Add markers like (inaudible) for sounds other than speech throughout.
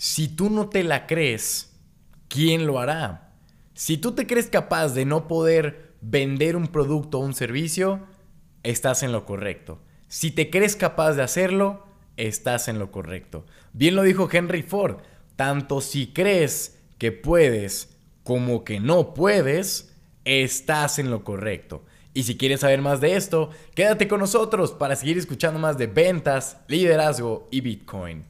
Si tú no te la crees, ¿quién lo hará? Si tú te crees capaz de no poder vender un producto o un servicio, estás en lo correcto. Si te crees capaz de hacerlo, estás en lo correcto. Bien lo dijo Henry Ford, tanto si crees que puedes como que no puedes, estás en lo correcto. Y si quieres saber más de esto, quédate con nosotros para seguir escuchando más de ventas, liderazgo y Bitcoin.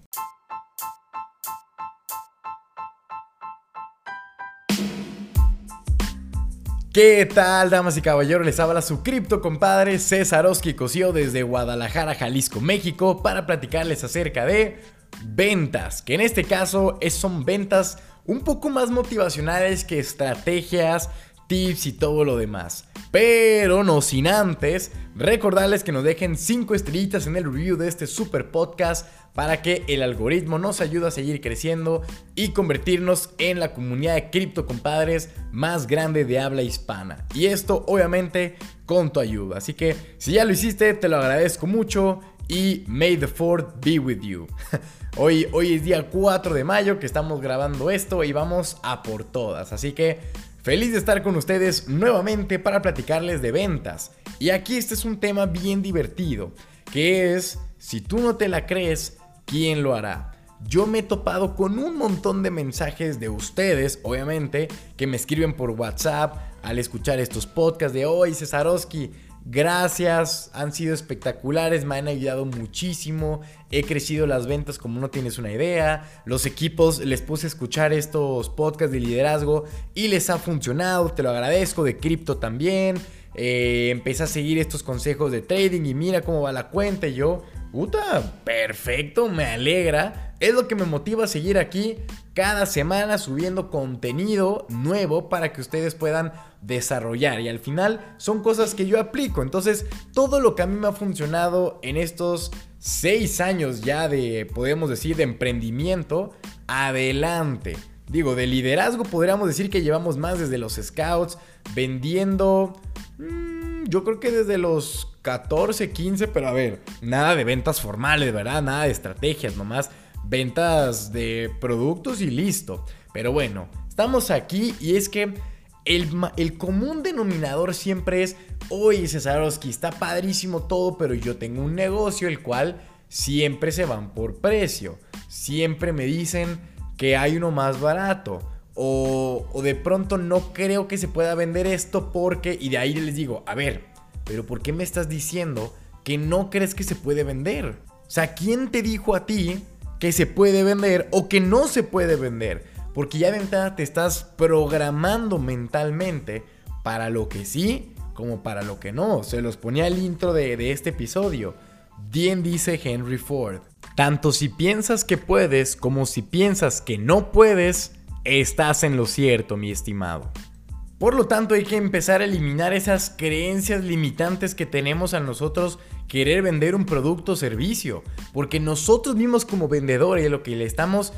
¿Qué tal, damas y caballeros? Les habla su cripto compadre César Oski Cosío desde Guadalajara, Jalisco, México, para platicarles acerca de ventas, que en este caso son ventas un poco más motivacionales que estrategias, tips y todo lo demás. Pero no sin antes recordarles que nos dejen 5 estrellitas en el review de este super podcast para que el algoritmo nos ayude a seguir creciendo y convertirnos en la comunidad de cripto compadres más grande de habla hispana. Y esto obviamente con tu ayuda. Así que si ya lo hiciste, te lo agradezco mucho y may the fourth be with you. (laughs) Hoy, hoy es día 4 de mayo que estamos grabando esto y vamos a por todas. Así que Feliz de estar con ustedes nuevamente para platicarles de ventas. Y aquí este es un tema bien divertido, que es, si tú no te la crees, ¿quién lo hará? Yo me he topado con un montón de mensajes de ustedes, obviamente, que me escriben por WhatsApp al escuchar estos podcasts de hoy, Cesarowski Gracias, han sido espectaculares, me han ayudado muchísimo. He crecido las ventas como no tienes una idea. Los equipos les puse a escuchar estos podcasts de liderazgo y les ha funcionado. Te lo agradezco. De cripto también. Eh, empecé a seguir estos consejos de trading y mira cómo va la cuenta. Y yo, puta, perfecto, me alegra. Es lo que me motiva a seguir aquí cada semana subiendo contenido nuevo para que ustedes puedan desarrollar. Y al final son cosas que yo aplico. Entonces, todo lo que a mí me ha funcionado en estos seis años ya de, podemos decir, de emprendimiento, adelante. Digo, de liderazgo podríamos decir que llevamos más desde los scouts, vendiendo... Mm, yo creo que desde los 14, 15, pero a ver, nada de ventas formales, ¿verdad? Nada de estrategias, nomás ventas de productos y listo. Pero bueno, estamos aquí y es que el, común denominador siempre es, oye Cesarowski, está padrísimo todo, pero yo tengo un negocio el cual siempre se van por precio. Siempre me dicen que hay uno más barato. O, o de pronto no creo que se pueda vender esto porque... Y de ahí les digo, a ver, pero ¿por qué me estás diciendo que no crees que se puede vender? O sea, ¿quién te dijo a ti que se puede vender o que no se puede vender? Porque ya de entrada te estás programando mentalmente para lo que sí como para lo que no. Se los ponía el intro de, de este episodio. Bien dice Henry Ford. Tanto si piensas que puedes como si piensas que no puedes, estás en lo cierto, mi estimado. Por lo tanto, hay que empezar a eliminar esas creencias limitantes que tenemos a nosotros querer vender un producto o servicio. Porque nosotros mismos como vendedores lo que le estamos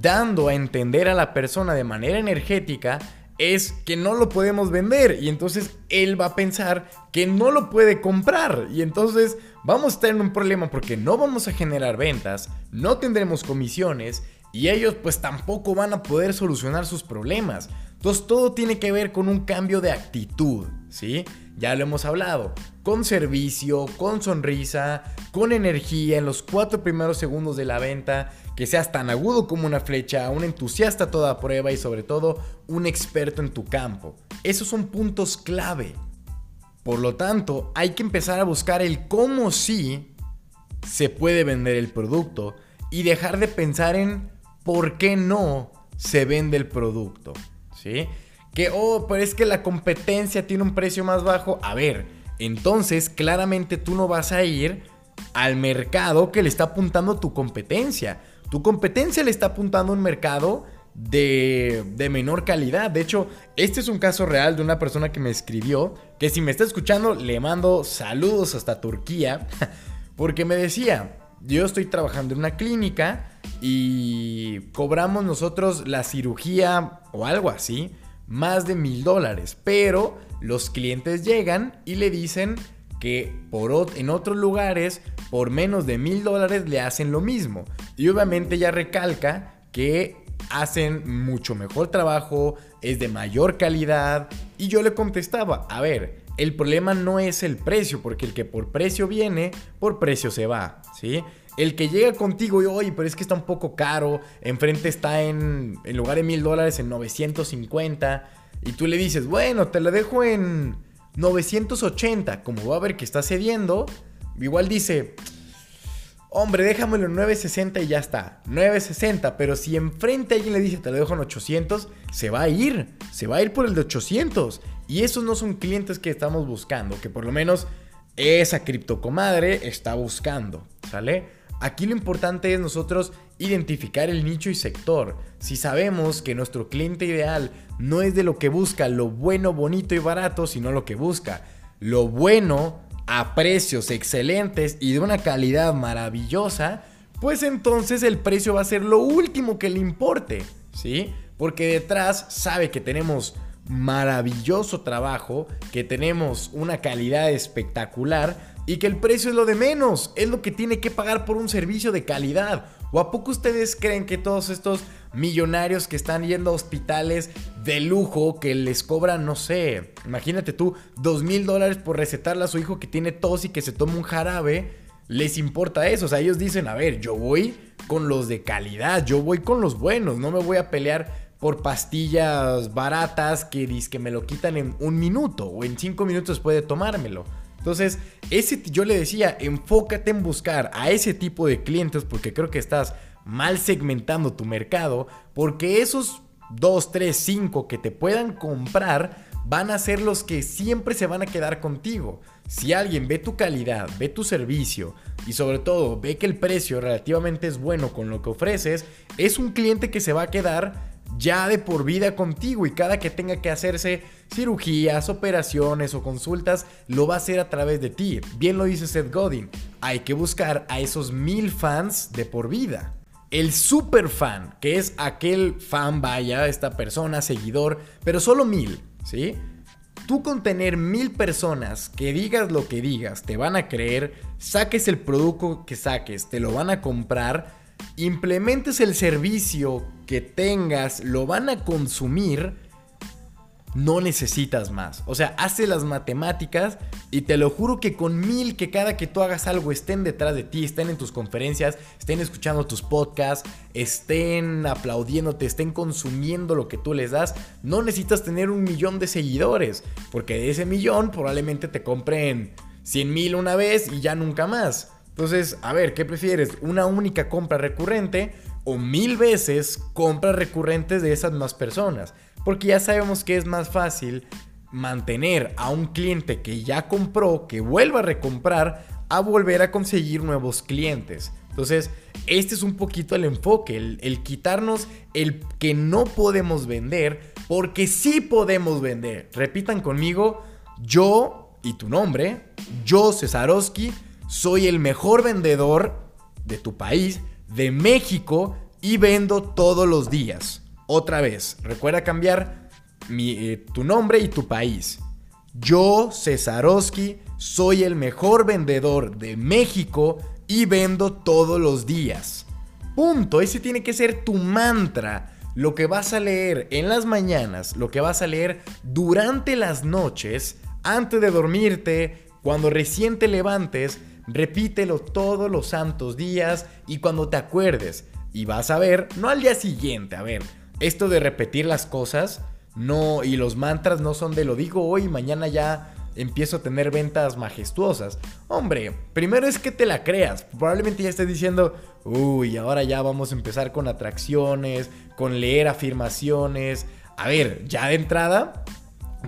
dando a entender a la persona de manera energética es que no lo podemos vender y entonces él va a pensar que no lo puede comprar y entonces vamos a estar en un problema porque no vamos a generar ventas, no tendremos comisiones y ellos pues tampoco van a poder solucionar sus problemas. Entonces todo tiene que ver con un cambio de actitud, ¿sí? Ya lo hemos hablado, con servicio, con sonrisa, con energía en los cuatro primeros segundos de la venta, que seas tan agudo como una flecha, un entusiasta a toda prueba y sobre todo un experto en tu campo. Esos son puntos clave. Por lo tanto, hay que empezar a buscar el cómo sí se puede vender el producto y dejar de pensar en por qué no se vende el producto. ¿Sí? Que, oh, pero es que la competencia tiene un precio más bajo. A ver, entonces claramente tú no vas a ir al mercado que le está apuntando tu competencia. Tu competencia le está apuntando un mercado de, de, menor calidad. De hecho, este es un caso real de una persona que me escribió, que si me está escuchando, le mando saludos hasta Turquía, (laughs) porque me decía, yo estoy trabajando en una clínica y cobramos nosotros la cirugía o algo así, más de mil dólares. Pero los clientes llegan y le dicen que por, en otros lugares por menos de mil dólares le hacen lo mismo. Y obviamente ya recalca que hacen mucho mejor trabajo, es de mayor calidad. Y yo le contestaba, a ver, el problema no es el precio, porque el que por precio viene, por precio se va, ¿sí? El que llega contigo y, oye, pero es que está un poco caro, enfrente está en, en lugar de mil dólares en 950, y tú le dices, bueno, te lo dejo en 980, como va a ver que está cediendo, igual dice, hombre, déjamelo en 960 y ya está, 960, pero si enfrente alguien le dice, te lo dejo en 800, se va a ir, se va a ir por el de 800. Y esos no son clientes que estamos buscando, que por lo menos esa criptocomadre está buscando, ¿sale? Aquí lo importante es nosotros identificar el nicho y sector. Si sabemos que nuestro cliente ideal no es de lo que busca lo bueno, bonito y barato, sino lo que busca lo bueno a precios excelentes y de una calidad maravillosa, pues entonces el precio va a ser lo último que le importe, ¿sí? Porque detrás sabe que tenemos maravilloso trabajo, que tenemos una calidad espectacular y que el precio es lo de menos, es lo que tiene que pagar por un servicio de calidad. ¿O a poco ustedes creen que todos estos millonarios que están yendo a hospitales de lujo que les cobran, no sé, imagínate tú, dos mil dólares por recetarle a su hijo que tiene tos y que se tome un jarabe? Les importa eso, o sea, ellos dicen, a ver, yo voy con los de calidad, yo voy con los buenos, no me voy a pelear por pastillas baratas que, que me lo quitan en un minuto o en cinco minutos después de tomármelo. Entonces, ese, yo le decía, enfócate en buscar a ese tipo de clientes porque creo que estás mal segmentando tu mercado, porque esos 2, 3, 5 que te puedan comprar van a ser los que siempre se van a quedar contigo. Si alguien ve tu calidad, ve tu servicio y sobre todo ve que el precio relativamente es bueno con lo que ofreces, es un cliente que se va a quedar ya de por vida contigo y cada que tenga que hacerse cirugías, operaciones o consultas, lo va a hacer a través de ti. Bien lo dice Seth Godin, hay que buscar a esos mil fans de por vida. El super fan, que es aquel fan, vaya, esta persona, seguidor, pero solo mil, ¿sí? Tú con tener mil personas que digas lo que digas, te van a creer, saques el producto que saques, te lo van a comprar, implementes el servicio que tengas, lo van a consumir, no necesitas más. O sea, hace las matemáticas y te lo juro que con mil que cada que tú hagas algo estén detrás de ti, estén en tus conferencias, estén escuchando tus podcasts, estén aplaudiéndote, estén consumiendo lo que tú les das, no necesitas tener un millón de seguidores, porque de ese millón probablemente te compren 100 mil una vez y ya nunca más. Entonces, a ver, ¿qué prefieres? ¿Una única compra recurrente o mil veces compras recurrentes de esas más personas? Porque ya sabemos que es más fácil mantener a un cliente que ya compró, que vuelva a recomprar, a volver a conseguir nuevos clientes. Entonces, este es un poquito el enfoque, el, el, quitarnos el que no podemos vender, porque sí podemos vender. Repitan conmigo, yo y tu nombre, yo Cesarowski, soy el mejor vendedor de tu país, de México, y vendo todos los días. Otra vez, recuerda cambiar eh, tu nombre y tu país. Yo, Cesarowski, soy el mejor vendedor de México y vendo todos los días. Punto, ese tiene que ser tu mantra. Lo que vas a leer en las mañanas, lo que vas a leer durante las noches, antes de dormirte, cuando recién te levantes, Repítelo todos los santos días y cuando te acuerdes. Y vas a ver, no al día siguiente, a ver, esto de repetir las cosas, no, y los mantras no son de lo digo hoy, mañana ya empiezo a tener ventas majestuosas. Hombre, primero es que te la creas. Probablemente ya estés diciendo, uy, ahora ya vamos a empezar con atracciones, con leer afirmaciones. A ver, ya de entrada,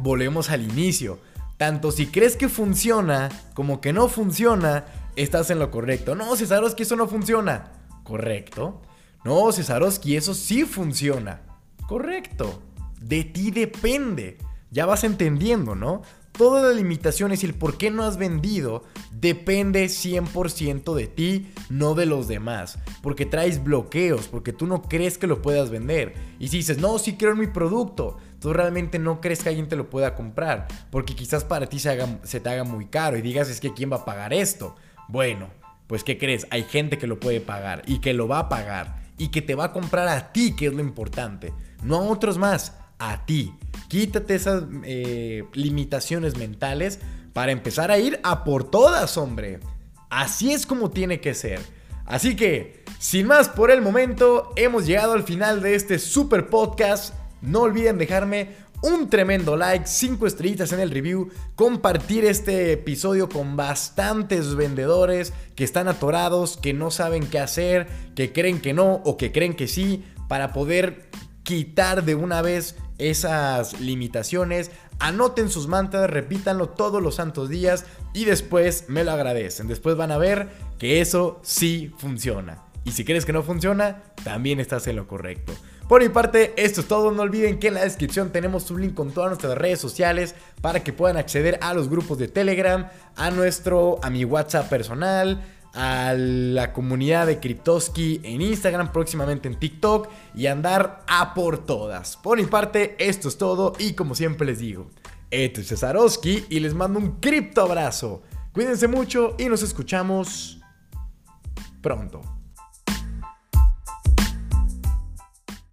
volvemos al inicio. Tanto si crees que funciona como que no funciona, estás en lo correcto. No, Cesarowski, eso no funciona. Correcto. No, Cesarowski, eso sí funciona. Correcto. De ti depende. Ya vas entendiendo, ¿no? Todas las limitaciones y el por qué no has vendido depende 100% de ti, no de los demás. Porque traes bloqueos, porque tú no crees que lo puedas vender. Y si dices, no, sí quiero mi producto, tú realmente no crees que alguien te lo pueda comprar. Porque quizás para ti se, se te haga muy caro y digas, es que ¿quién va a pagar esto? Bueno, pues ¿qué crees? Hay gente que lo puede pagar y que lo va a pagar. y que te va a comprar a ti, que es lo importante, no a otros más, a ti. Quítate esas eh, limitaciones mentales para empezar a ir a por todas, hombre. Así es como tiene que ser. Así que, sin más por el momento, hemos llegado al final de este super podcast. No olviden dejarme un tremendo like, 5 estrellitas en el review, compartir este episodio con bastantes vendedores que están atorados, que no saben qué hacer, que creen que no o que creen que sí, para poder quitar de una vez esas limitaciones. Anoten sus mantras, repítanlo todos los santos días y después me lo agradecen. Después van a ver que eso sí funciona. Y si crees que no funciona, también estás en lo correcto. Por mi parte, esto es todo. No olviden que en la descripción tenemos un link con todas nuestras redes sociales para que puedan acceder a los grupos de Telegram, a nuestro, a mi WhatsApp personal, a la comunidad de Cryptoski en Instagram, próximamente en TikTok y andar a por todas. Por mi parte, esto es todo y como siempre les digo, esto es Cesarowski y les mando un cripto abrazo. Cuídense mucho y nos escuchamos pronto.